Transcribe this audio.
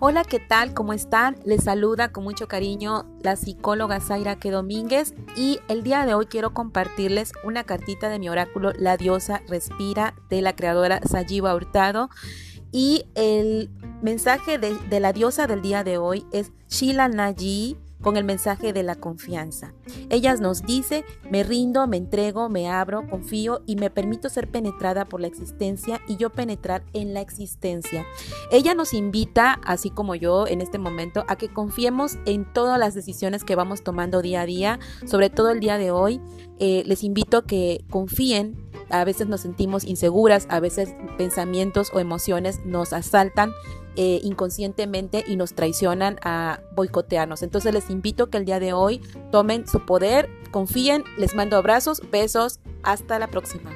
Hola, ¿qué tal? ¿Cómo están? Les saluda con mucho cariño la psicóloga Zaira Que Domínguez y el día de hoy quiero compartirles una cartita de mi oráculo La diosa respira de la creadora Sajiva Hurtado y el mensaje de, la diosa del día de hoy es Shila Naji con el mensaje de la confianza. Ella nos dice, me rindo, me entrego, me abro, confío y me permito ser penetrada por la existencia y yo penetrar en la existencia. Ella nos invita, así como yo en este momento, a que confiemos en todas las decisiones que vamos tomando día a día, sobre todo el día de hoy. Eh, les invito a que confíen a veces nos sentimos inseguras, a veces pensamientos o emociones nos asaltan eh, inconscientemente y nos traicionan a boicotearnos. Entonces les invito que el día de hoy tomen su poder, confíen, les mando abrazos, besos, hasta la próxima.